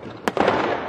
よし!